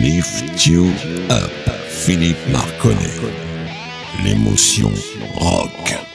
Lift You Up, Philippe Marconnet. L'émotion rock.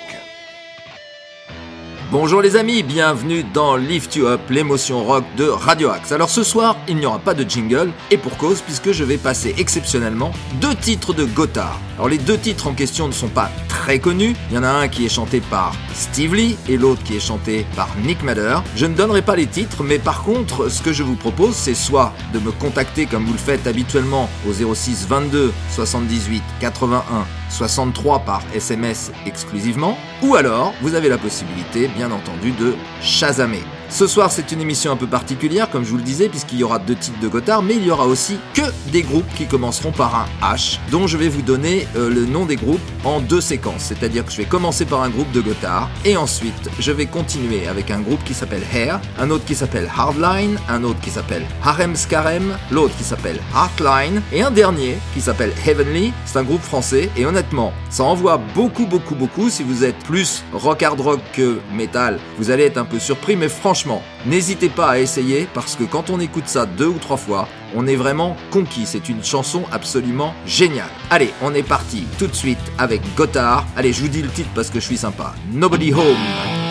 Bonjour les amis, bienvenue dans Lift You Up, l'émotion rock de Radio Axe. Alors ce soir, il n'y aura pas de jingle, et pour cause, puisque je vais passer exceptionnellement deux titres de Gotthard. Alors les deux titres en question ne sont pas très connus, il y en a un qui est chanté par Steve Lee et l'autre qui est chanté par Nick Madder. Je ne donnerai pas les titres, mais par contre, ce que je vous propose, c'est soit de me contacter comme vous le faites habituellement au 06 22 78 81 63 par SMS exclusivement, ou alors vous avez la possibilité, bien entendu, de chasamer. Ce soir, c'est une émission un peu particulière, comme je vous le disais, puisqu'il y aura deux titres de Gotthard, mais il y aura aussi que des groupes qui commenceront par un H, dont je vais vous donner euh, le nom des groupes en deux séquences. C'est-à-dire que je vais commencer par un groupe de Gotthard, et ensuite je vais continuer avec un groupe qui s'appelle Hair, un autre qui s'appelle Hardline, un autre qui s'appelle Harem Scarem, l'autre qui s'appelle Heartline, et un dernier qui s'appelle Heavenly. C'est un groupe français, et honnêtement, ça envoie beaucoup, beaucoup, beaucoup. Si vous êtes plus rock hard rock que metal, vous allez être un peu surpris, mais franchement, n'hésitez pas à essayer parce que quand on écoute ça deux ou trois fois, on est vraiment conquis. C'est une chanson absolument géniale. Allez, on est parti tout de suite avec Gotthard. Allez, je vous dis le titre parce que je suis sympa. Nobody Home.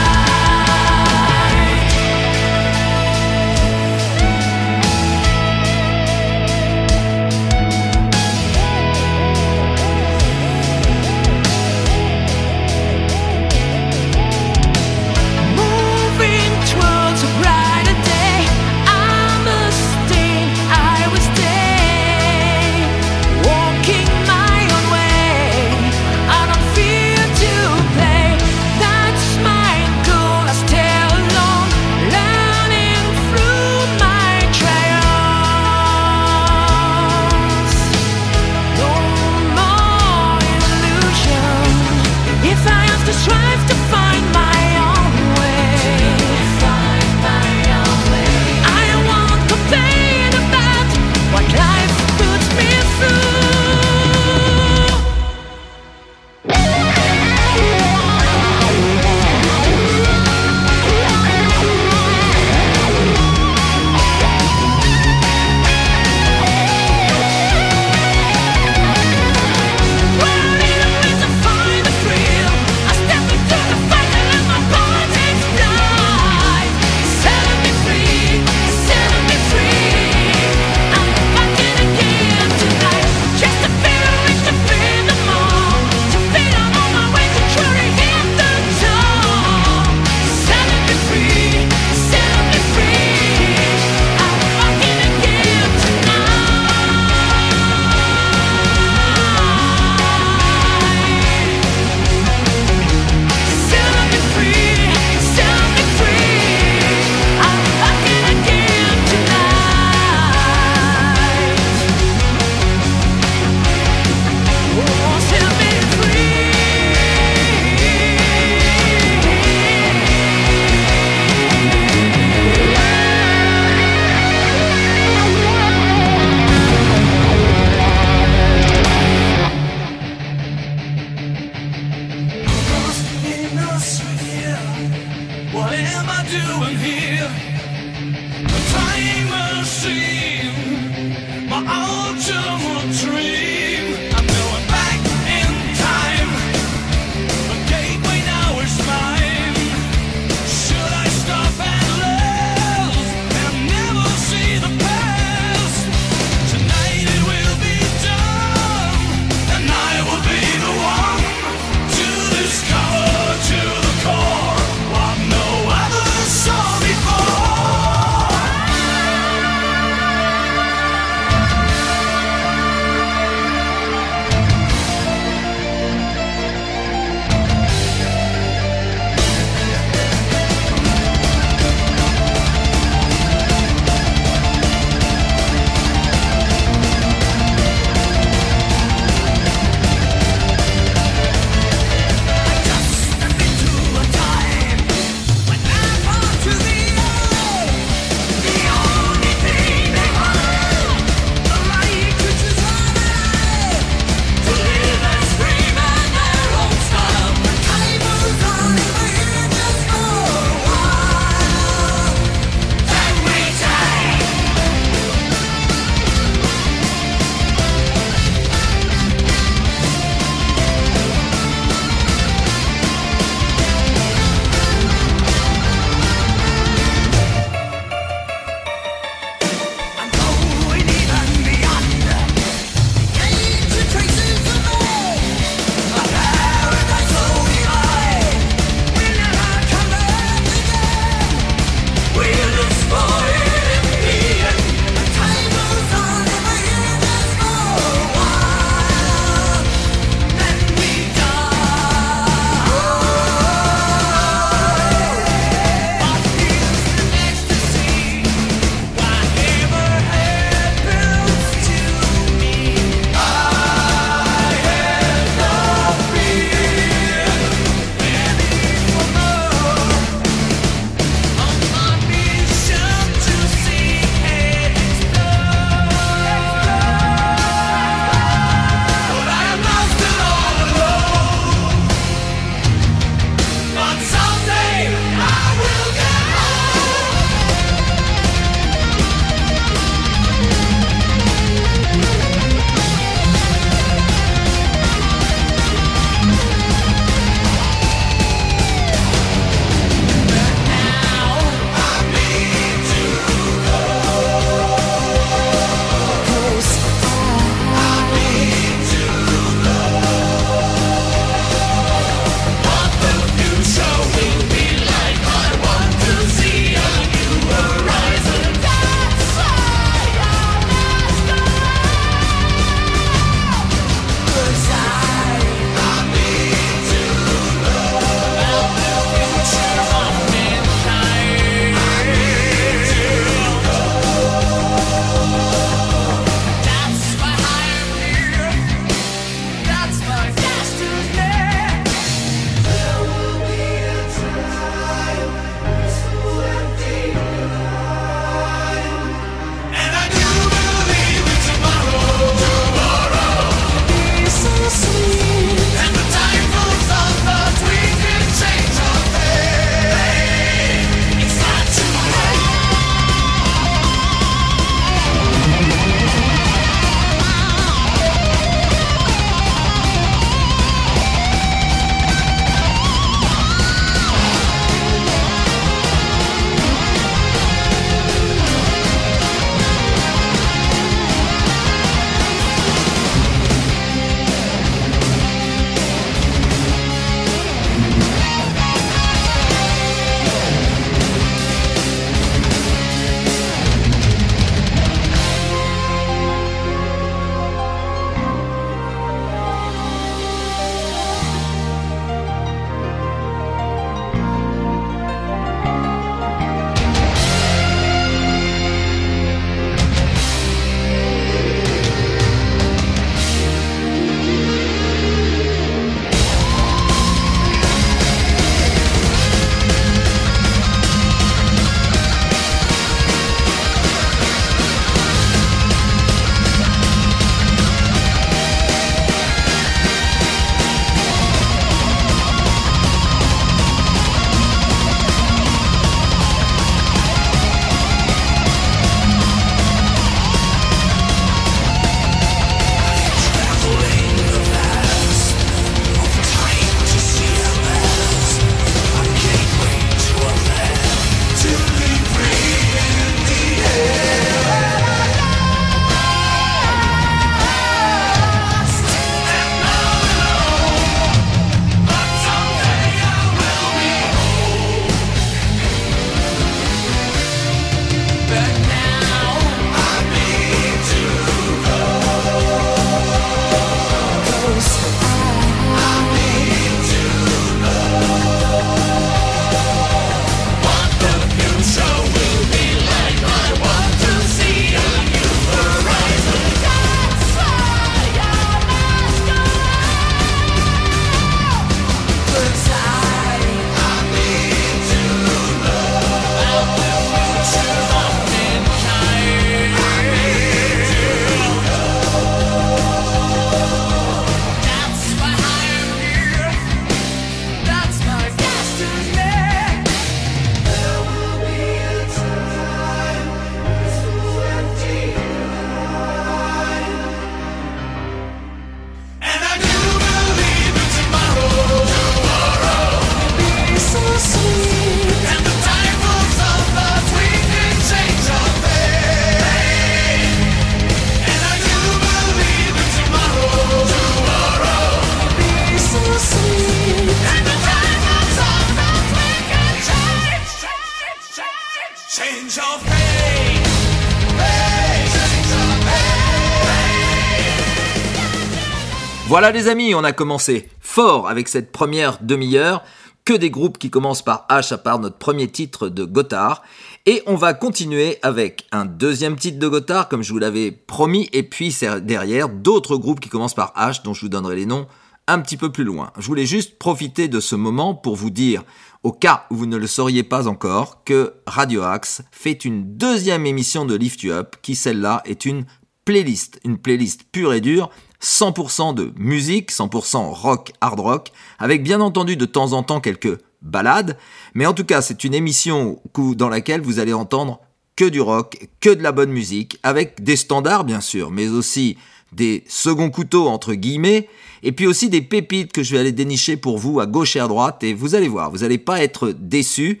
Voilà les amis, on a commencé fort avec cette première demi-heure. Que des groupes qui commencent par H à part notre premier titre de Gotthard. Et on va continuer avec un deuxième titre de Gotthard, comme je vous l'avais promis. Et puis derrière, d'autres groupes qui commencent par H, dont je vous donnerai les noms un petit peu plus loin. Je voulais juste profiter de ce moment pour vous dire, au cas où vous ne le sauriez pas encore, que Radio Axe fait une deuxième émission de Lift You Up, qui celle-là est une playlist, une playlist pure et dure, 100% de musique, 100% rock, hard rock, avec bien entendu de temps en temps quelques balades, mais en tout cas c'est une émission dans laquelle vous allez entendre que du rock, que de la bonne musique, avec des standards bien sûr, mais aussi des seconds couteaux entre guillemets, et puis aussi des pépites que je vais aller dénicher pour vous à gauche et à droite, et vous allez voir, vous n'allez pas être déçus.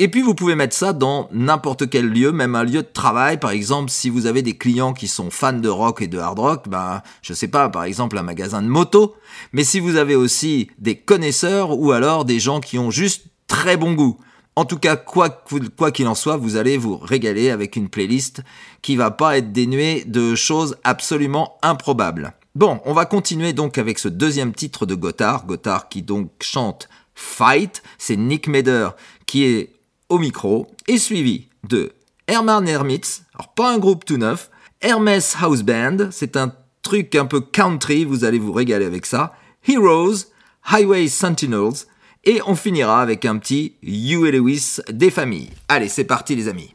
Et puis vous pouvez mettre ça dans n'importe quel lieu, même un lieu de travail. Par exemple, si vous avez des clients qui sont fans de rock et de hard rock, ben je sais pas, par exemple un magasin de moto. Mais si vous avez aussi des connaisseurs ou alors des gens qui ont juste très bon goût. En tout cas, quoi qu'il en soit, vous allez vous régaler avec une playlist qui va pas être dénuée de choses absolument improbables. Bon, on va continuer donc avec ce deuxième titre de Gotthard, Gotthard qui donc chante Fight, c'est Nick Meder qui est au micro, et suivi de Herman Hermits, alors pas un groupe tout neuf, Hermes House Band, c'est un truc un peu country, vous allez vous régaler avec ça, Heroes, Highway Sentinels, et on finira avec un petit You et Lewis des familles. Allez, c'est parti les amis.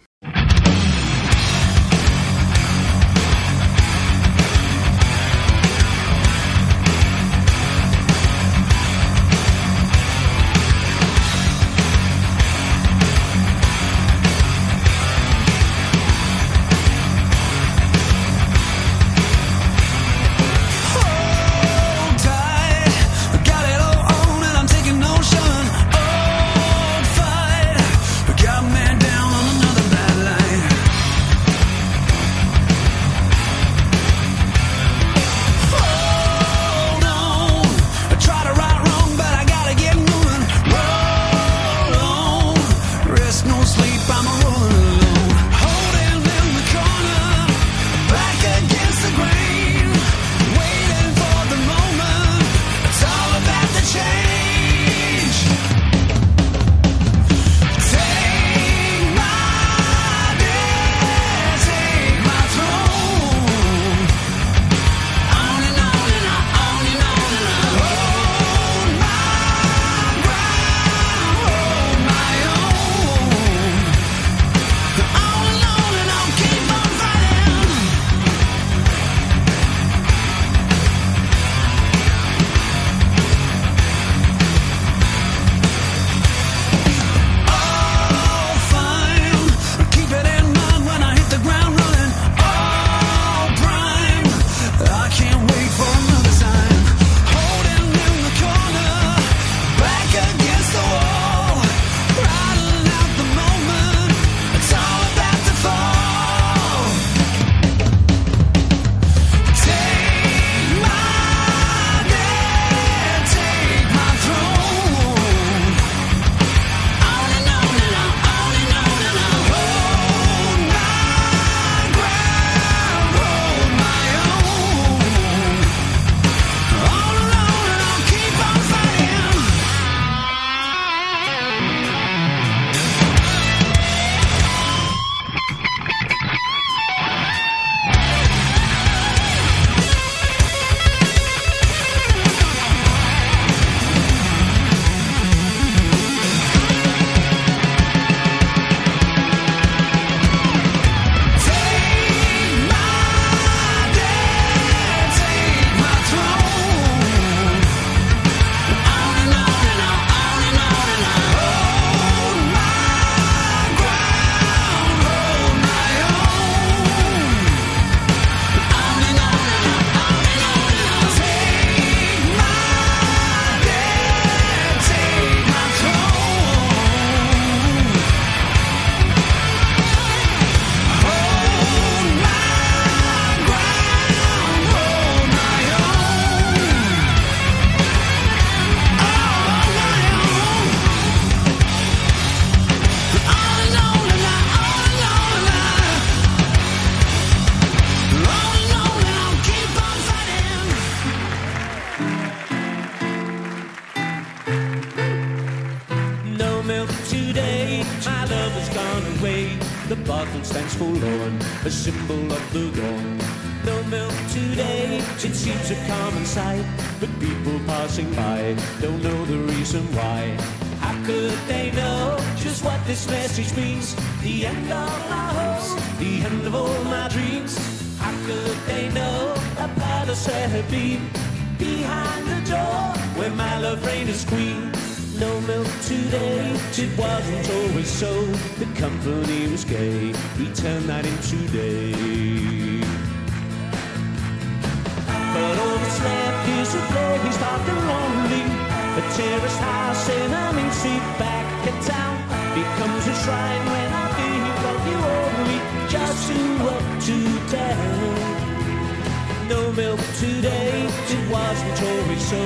The bottle stands forlorn, a symbol of the dawn. No milk today, it seems a common sight. But people passing by don't know the reason why. How could they know just what this message means? The end of my hopes, the end of all my dreams. How could they know about a palace had been behind the door where my love reigned as queen? No milk today, it wasn't always so. The company was gay, we turned that into day. But all that's left is a place and lonely. A terraced house in a main street back in town becomes a shrine when I think of you only. Just to up to down. No milk today, it wasn't always so.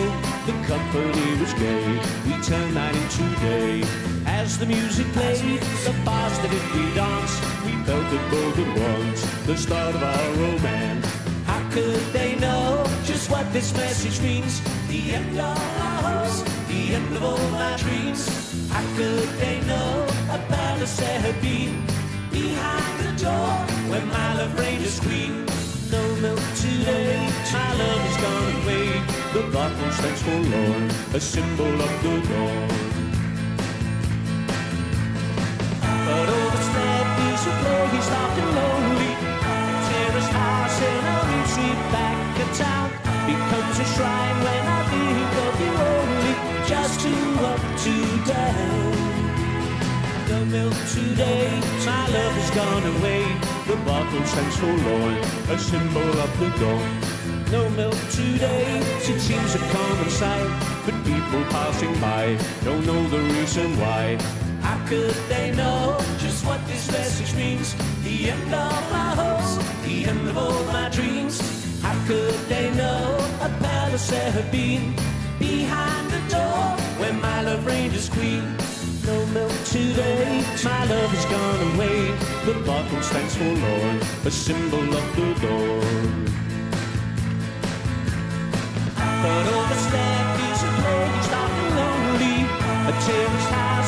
The company was gay, we turned night into day. As the music played, the bars that did we dance, we felt it both at once, the start of our romance. How could they know just what this message means? The end of our hopes, the end of all my dreams. How could they know a palace there had been behind the door where my love reigned as queen? Milk today, my love is gone away. The bottle stands forlorn, a symbol of the dawn. But all that's left is a place dark and lonely. A terraced house in a street back in town becomes a shrine when I think of you only. Just two up, two down. No milk today, my love has gone away. The bottle stands forlorn, a symbol of the dawn. No milk today, it seems a common sight, but people passing by don't know the reason why. How could they know just what this message means? The end of my hopes, the end of all my dreams. How could they know a palace there had been behind the door where my love reigned as queen? No milk today, my love has gone away. The bottle stands forlorn, a symbol of the Lord. But all that's left is a place and lonely, a terraced house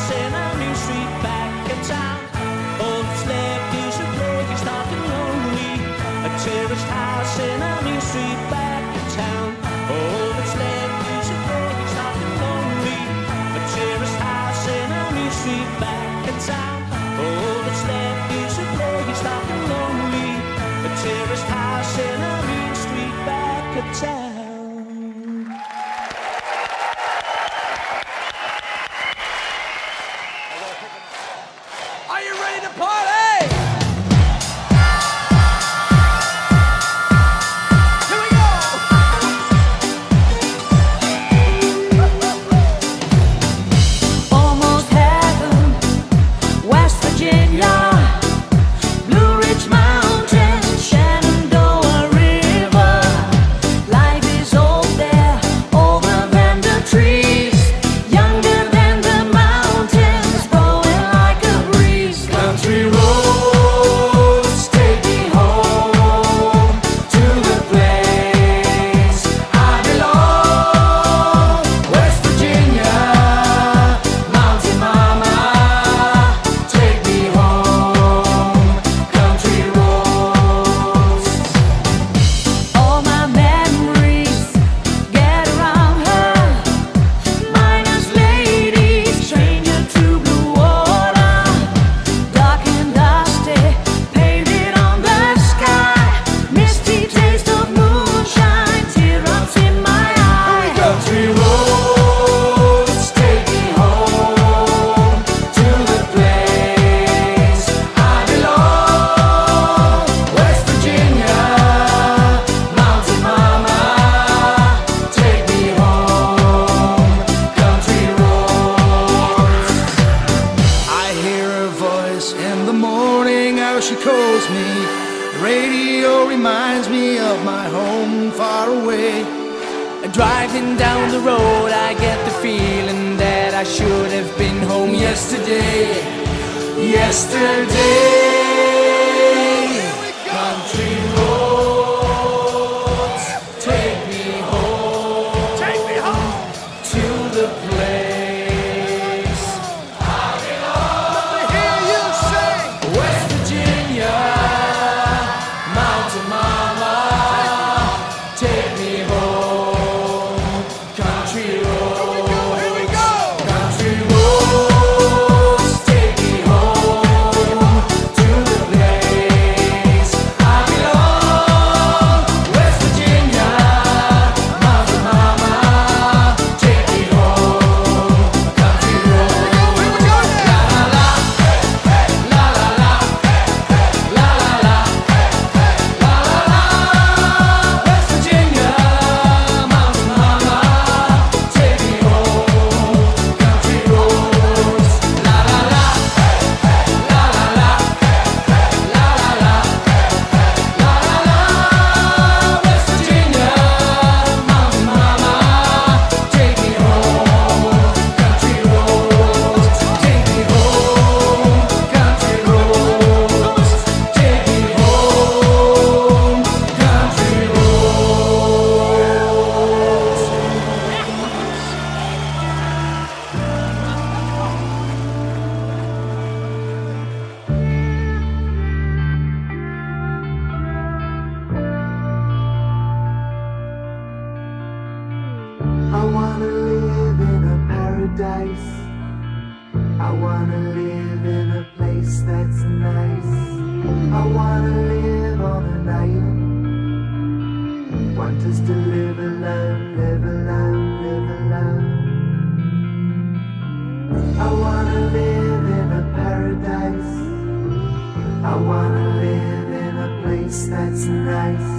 I wanna live in a place that's nice.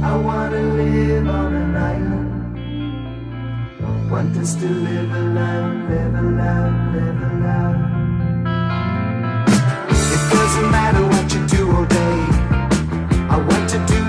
I wanna live on an island. Want us to live alone, live alone, live alone. It doesn't matter what you do all day. I want to do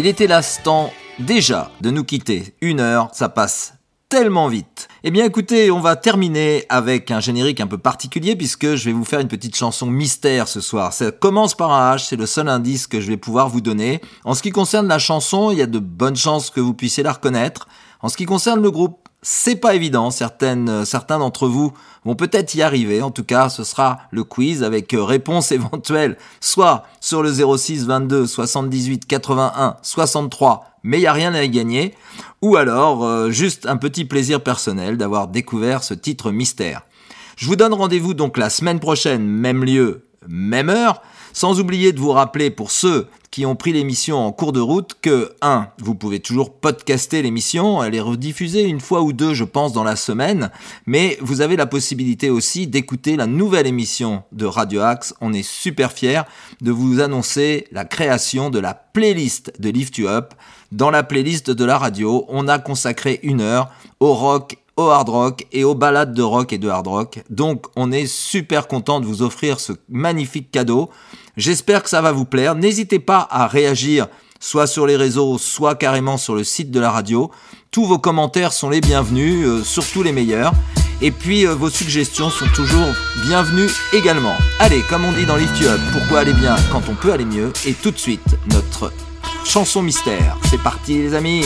Il était l'instant déjà de nous quitter. Une heure, ça passe tellement vite. Eh bien écoutez, on va terminer avec un générique un peu particulier puisque je vais vous faire une petite chanson mystère ce soir. Ça commence par un H, c'est le seul indice que je vais pouvoir vous donner. En ce qui concerne la chanson, il y a de bonnes chances que vous puissiez la reconnaître. En ce qui concerne le groupe, c'est pas évident. Certaines, euh, certains d'entre vous vont peut-être y arriver. En tout cas, ce sera le quiz avec euh, réponse éventuelle, soit sur le 06 22 78 81 63, mais il y a rien à y gagner, ou alors euh, juste un petit plaisir personnel d'avoir découvert ce titre mystère. Je vous donne rendez-vous donc la semaine prochaine, même lieu, même heure, sans oublier de vous rappeler pour ceux qui ont pris l'émission en cours de route que 1. Vous pouvez toujours podcaster l'émission, elle est rediffusée une fois ou deux je pense dans la semaine, mais vous avez la possibilité aussi d'écouter la nouvelle émission de Radio Axe. On est super fiers de vous annoncer la création de la playlist de Lift You Up. Dans la playlist de la radio, on a consacré une heure au rock au hard rock et aux balades de rock et de hard rock. Donc on est super content de vous offrir ce magnifique cadeau. J'espère que ça va vous plaire. N'hésitez pas à réagir soit sur les réseaux, soit carrément sur le site de la radio. Tous vos commentaires sont les bienvenus, euh, surtout les meilleurs. Et puis euh, vos suggestions sont toujours bienvenues également. Allez, comme on dit dans Lift You Up, pourquoi aller bien quand on peut aller mieux? Et tout de suite, notre chanson mystère. C'est parti les amis